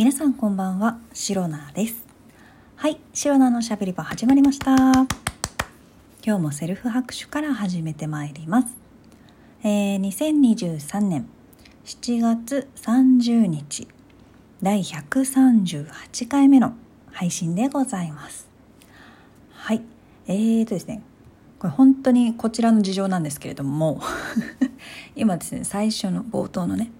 皆さんこんばんは、シロナです。はい、シロナのしゃべり場始まりました。今日もセルフ拍手から始めてまいります。えー、2023年7月30日、第138回目の配信でございます。はい、えーとですね、これ本当にこちらの事情なんですけれども 今ですね最初の冒頭のね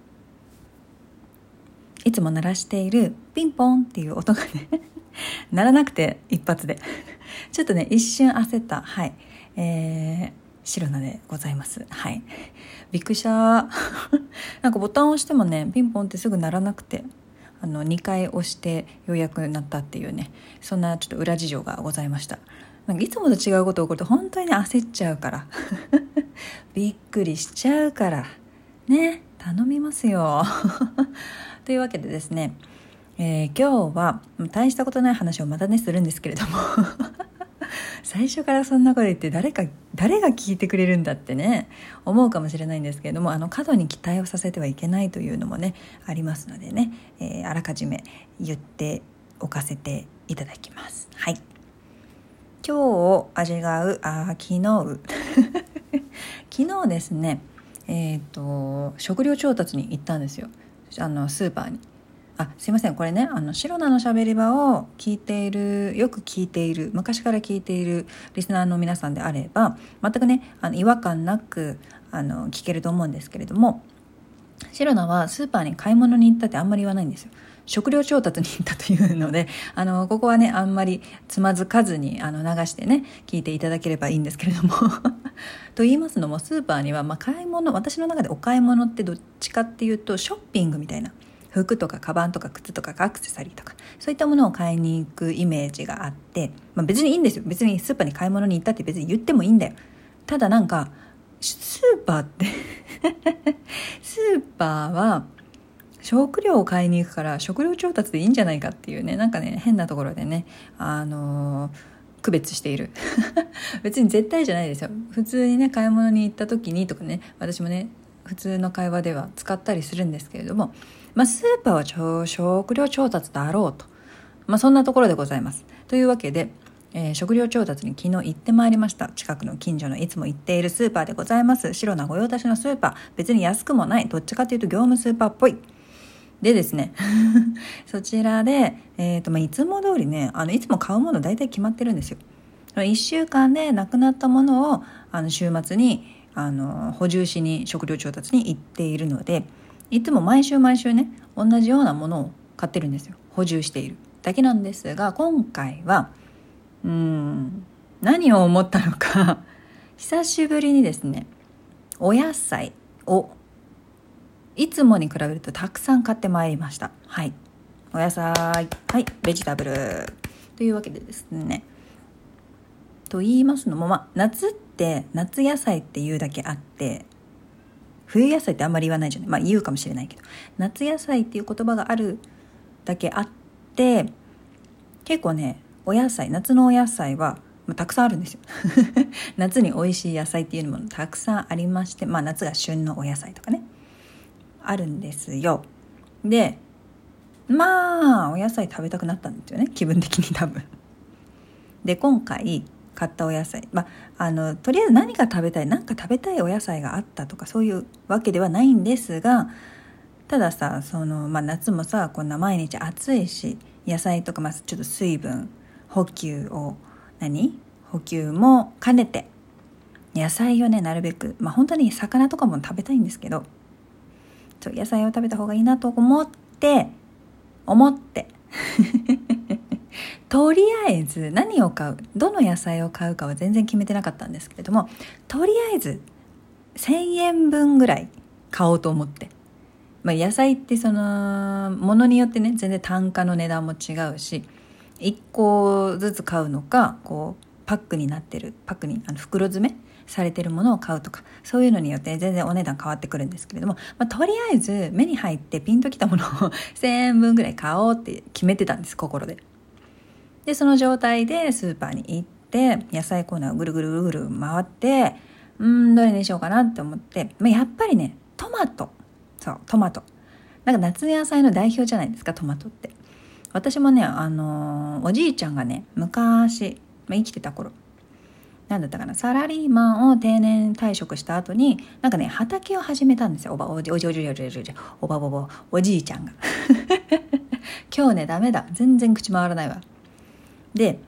いつも鳴らしているピンポンっていう音がね 鳴らなくて一発で。ちょっとね一瞬焦った。はい。えー、白菜でございます。はい。びっくりした。なんかボタンを押してもねピンポンってすぐ鳴らなくてあの2回押してようやくなったっていうねそんなちょっと裏事情がございました。なんかいつもと違うこと起こると本当にね焦っちゃうから。びっくりしちゃうから。ね頼みますよ。というわけでですね、えー今日は大したことない話をまたねするんですけれども 最初からそんなこと言って誰か誰が聞いてくれるんだってね思うかもしれないんですけれどもあの過度に期待をさせてはいけないというのもねありますのでね、えーあらかじめ言っておかせていただきます。はい。今日を味がうあ昨日 昨日ですねえっ、と食料調達に行ったんですよ。あのスーパーに。あすいません。これねあのシロナのしゃべり場を聞いているよく聞いている昔から聞いているリスナーの皆さんであれば全くねあの違和感なくあの聞けると思うんですけれどもシロナはスーパーに買い物に行ったってあんまり言わないんですよ。食料調達に行ったというのであのここはねあんまりつまずかずにあの流してね聞いていただければいいんですけれども。と言いますのもスーパーには、まあ、買い物私の中でお買い物ってどっちかっていうとショッピングみたいな。服とかカバンとか靴とかアクセサリーとかそういったものを買いに行くイメージがあって、まあ、別にいいんですよ。別にスーパーに買い物に行ったって別に言ってもいいんだよ。ただなんかスーパーって スーパーは食料を買いに行くから食料調達でいいんじゃないかっていうねなんかね変なところでねあのー区別している。別に絶対じゃないですよ。普通にね買い物に行った時にとかね私もね普通の会話では使ったりするんですけれども、まあ、スーパーは食料調達だろうと、まあ、そんなところでございます。というわけで、えー食料調達に昨日行ってまいりました。近くの近所のいつも行っているスーパーでございます。白な御用達のスーパー。別に安くもない。どっちかというと業務スーパーっぽい。でですね そちらで、えーとまあ、いつも通りねあのいつも買うもの大体決まってるんですよ。1週間でなくなったものをあの週末にあの補充しに食料調達に行っているのでいつも毎週毎週ね同じようなものを買ってるんですよ。補充している。だけなんですが今回はうん何を思ったのか。久しぶりにですねお野菜をいつもに比べるとたくさん買ってまいりました。はい。お野菜。はい。ベジタブル。というわけでですね。と言いますのも、まあ、夏って夏野菜っていうだけあって冬野菜ってあんまり言わないじゃない。まあ言うかもしれないけど。夏野菜っていう言葉があるだけあって結構ねお野菜夏のお野菜は、まあ、たくさんあるんですよ。夏に美味しい野菜っていうのもたくさんありましてまあ夏が旬のお野菜とかね。あるんですよ。でまあお野菜食べたくなったんですよね。気分的に多分。で今回買ったお野菜まああのとりあえず何が食べたい何か食べたいお野菜があったとかそういうわけではないんですがたださその、まあ、夏もさこんな毎日暑いし野菜とか、まあ、ちょっと水分補給を何？補給も兼ねて野菜をねなるべく、まあ、本当に魚とかも食べたいんですけどちょ野菜を食べた方がいいなと思って思って。とりあえず何を買うどの野菜を買うかは全然決めてなかったんですけれどもとりあえず1,000円分ぐらい買おうと思って、まあ、野菜ってそのものによってね全然単価の値段も違うし1個ずつ買うのかこうパックになってるパックにあの袋詰めされてるものを買うとかそういうのによって全然お値段変わってくるんですけれども、まあ、とりあえず目に入ってピンときたものを 1,000円分ぐらい買おうって決めてたんです心で。でその状態でスーパーに行って野菜コーナーをぐるぐるぐるぐる回ってうんどれにしようかなって思って、まあ、やっぱりねトマト。そうトマト。なんか夏野菜の代表じゃないですかトマトって。私もねあのー、おじいちゃんがね昔、まあ、生きてた頃何だったかな？サラリーマンを定年退職した後になんかね畑を始めたんですよ。おばおじおじおじおじおじおじおばぼぼおじいちゃんが。今日ねダメだ。全然口回らないわ。で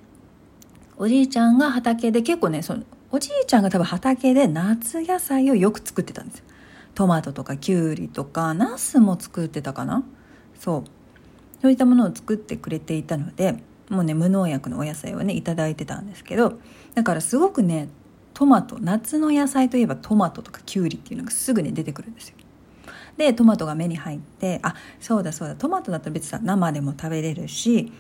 おじいちゃんが畑で結構ねそのおじいちゃんが多分畑で夏野菜をよく作ってたんですよ。トマトとかきゅうりとかナスも作ってたかな？そう。そういったものを作ってくれていたのでもうね無農薬のお野菜をね頂いてたんですけどだからすごくねトマト夏の野菜といえばトマトとかきゅうりっていうのがすぐに出てくるんですよ。でトマトが目に入ってあそうだそうだトマトだったら別に生でも食べれるし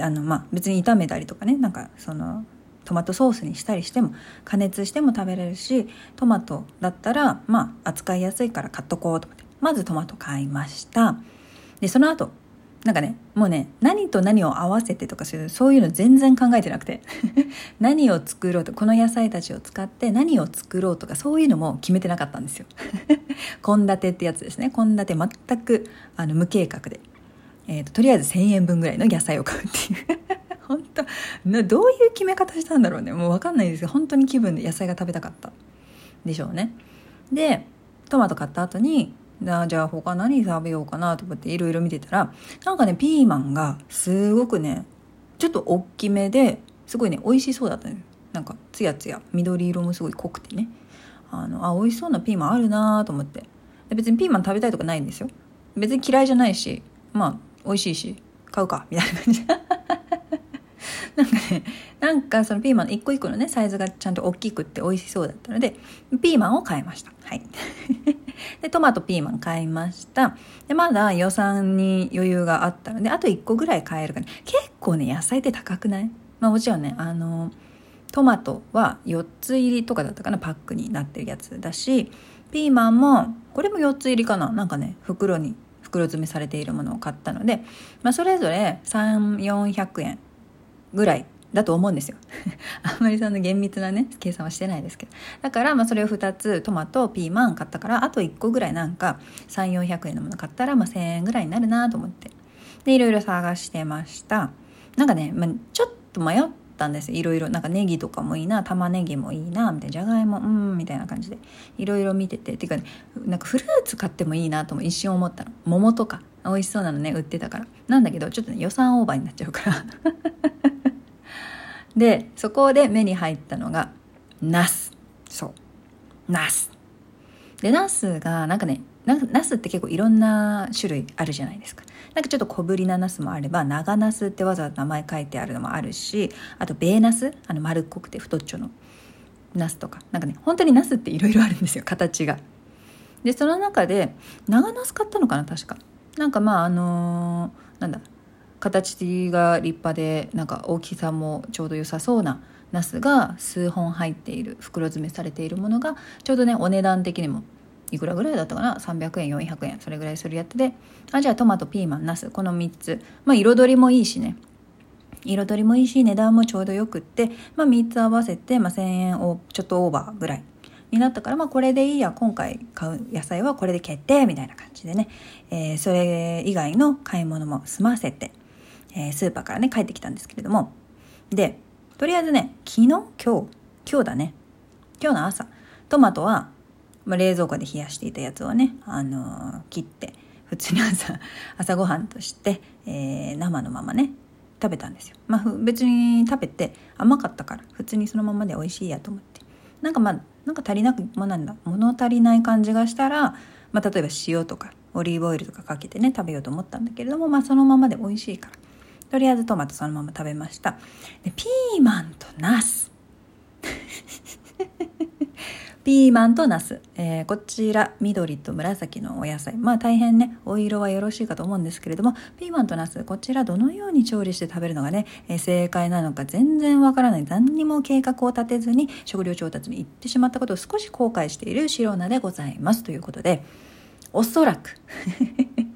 あのまあ別に炒めたりとかねなんかそのトマトソースにしたりしても加熱しても食べれるしトマトだったらまあ扱いやすいから買っとこうと思ってまずトマト買いました。でその後なんかねもうね何と何を合わせてとかそういうの全然考えてなくて。何を作ろうとこの野菜たちを使って何を作ろうとかそういうのも決めてなかったんですよ。献立ってやつですね。献立全くあの無計画で、えーと、とりあえず1,000円分ぐらいの野菜を買うっていう。本当どういう決め方したんだろうね。もう分かんないですけど本当に気分で野菜が食べたかった。でしょうね。でトマト買った後になじゃあ他何食べようかなと思っていろいろ見てたらなんかねピーマンがすごくねちょっと大きめですごいね美味しそうだったなんかツヤツヤ。緑色もすごい濃くてね。あのあ美味しそうなピーマンあるなと思って。で別にピーマン食べたいとかないんですよ。別に嫌いじゃないしまあ美味しいし買うかみたいな感じ。なんかねなんかそのピーマンの一個一個のねサイズがちゃんと大きくって美味しそうだったのでピーマンを買いました。はい。でトマトピーマン買いました。でまだ予算に余裕があったのであと1個ぐらい買えるかな。結構ね野菜って高くない？まあもちろんねあのトマトは4つ入りとかだったかなパックになってるやつだしピーマンもこれも4つ入りかな。なんかね袋に袋詰めされているものを買ったので、まあ、それぞれ3400円ぐらいだと思うんですよ。あんまりその厳密なね計算はしてないですけど。だからまあそれを2つトマトピーマン買ったからあと1個ぐらいなんか3400円のもの買ったらまあ1000円ぐらいになるなと思って。でいろいろ探してました。なんかね、まあ、ちょっと迷ったんですいろいろ。なんかネギとかもいいな玉ねぎもいいなみたいな。じゃがいもうんみたいな感じで。いろいろ見てて。っていうかねなんかフルーツ買ってもいいなとも一瞬思ったの。桃とか美味しそうなのね売ってたから。なんだけどちょっとね予算オーバーになっちゃうから。でそこで目に入ったのがナス。そう。ナス。でナスがなんかねナスって結構いろんな種類あるじゃないですか。なんかちょっと小ぶりなナスもあれば長ナスってわざわざ名前書いてあるのもあるしあとベーナスあの丸っこくて太っちょのナスとか。なんかね本当にナスっていろいろあるんですよ形が。でその中で長ナス買ったのかな確か。なんかまああのー、なんだ形が立派でなんか大きさもちょうど良さそうなナスが数本入っている袋詰めされているものがちょうどねお値段的にもいくらぐらいだったかな？300円400円それぐらいするやつで。あじゃあトマトピーマンナスこの3つ。まあ彩りもいいしね。彩りもいいし値段もちょうどよくって、まあ、3つ合わせて、まあ、1,000円をちょっとオーバーぐらいになったから、まあ、これでいいや今回買う野菜はこれで決定みたいな感じでね、えー、それ以外の買い物も済ませて。えー、スーパーからね帰ってきたんですけれども。でとりあえずね昨日？今日？今日だね。今日の朝。トマトは、まあ、冷蔵庫で冷やしていたやつをね、あのー、切って普通に朝 朝ごはんとして、えー、生のままね食べたんですよ。まあ別に食べて甘かったから普通にそのままで美味しいやと思って。なんかまあなんか足りなくもなんだ。物足りない感じがしたら、まあ、例えば塩とかオリーブオイルとかかけてね食べようと思ったんだけれどもまあそのままで美味しいから。とりあえずトマトそのまま食べました。でピーマンとナス。ピーマンとナス、えー、こちら緑と紫のお野菜。まあ大変ねお色はよろしいかと思うんですけれどもピーマンとナスこちらどのように調理して食べるのがね、えー、正解なのか全然わからない。何にも計画を立てずに食料調達に行ってしまったことを少し後悔している白菜でございます。ということでおそらく。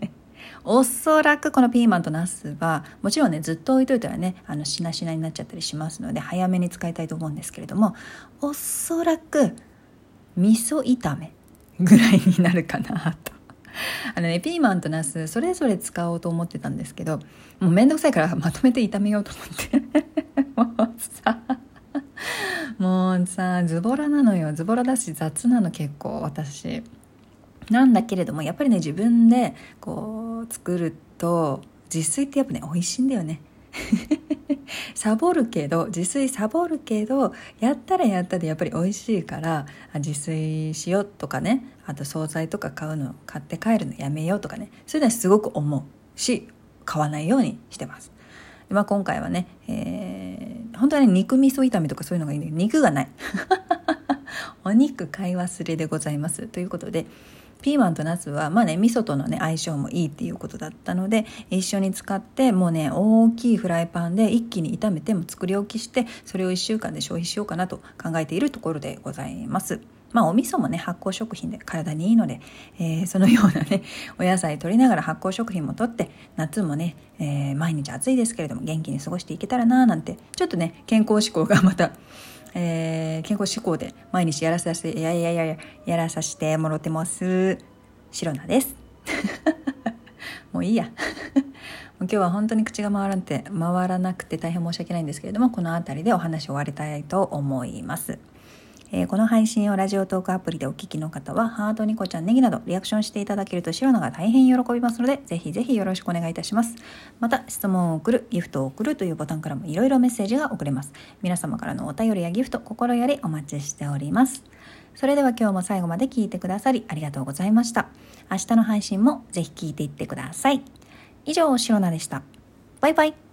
おそらくこのピーマンとナスはもちろんねずっと置いといたらねあのしなしなになっちゃったりしますので早めに使いたいと思うんですけれどもおそらく味噌炒めぐらいになるかなと。あのねピーマンとナスそれぞれ使おうと思ってたんですけどもうめんどくさいからまとめて炒めようと思って。もうさもうさズボラなのよ。ズボラだし雑なの結構私。なんだけれどもやっぱりね自分でこう作ると自炊ってやっぱね美味しいんだよね。サボるけど自炊サボるけどやったらやったでやっぱり美味しいから自炊しようとかねあと惣菜とか買うの買って帰るのやめようとかね。そういうのはすごく思うし買わないようにしてます。まあ、今回はね、えー、本当はね肉味噌炒めとかそういうのがいいんだけど肉がない。お肉買い忘れでございます。ということでピーマンとナスはまあね味噌とのね相性もいいっていうことだったので一緒に使ってもうね大きいフライパンで一気に炒めても作り置きしてそれを1週間で消費しようかなと考えているところでございます。まあお味噌もね発酵食品で体にいいので、えー、そのようなねお野菜取りながら発酵食品も取って夏もね、えー、毎日暑いですけれども元気に過ごしていけたらななんてちょっとね健康志向がまたえー、健康志向で毎日やらさせて、いやいやいやや、やらさせてもろてます。シロナです。もういいや。今日は本当に口が回らんて、回らなくて大変申し訳ないんですけれども、この辺りでお話を終わりたいと思います。えー、この配信をラジオトークアプリでお聞きの方は、ハート、ニコちゃん、ネギなどリアクションしていただけると白のが大変喜びますので、ぜひぜひよろしくお願いいたします。また、質問を送る、ギフトを送るというボタンからもいろいろメッセージが送れます。皆様からのお便りやギフト、心よりお待ちしております。それでは今日も最後まで聞いてくださりありがとうございました。明日の配信もぜひ聞いていってください。以上、シロナでした。バイバイ。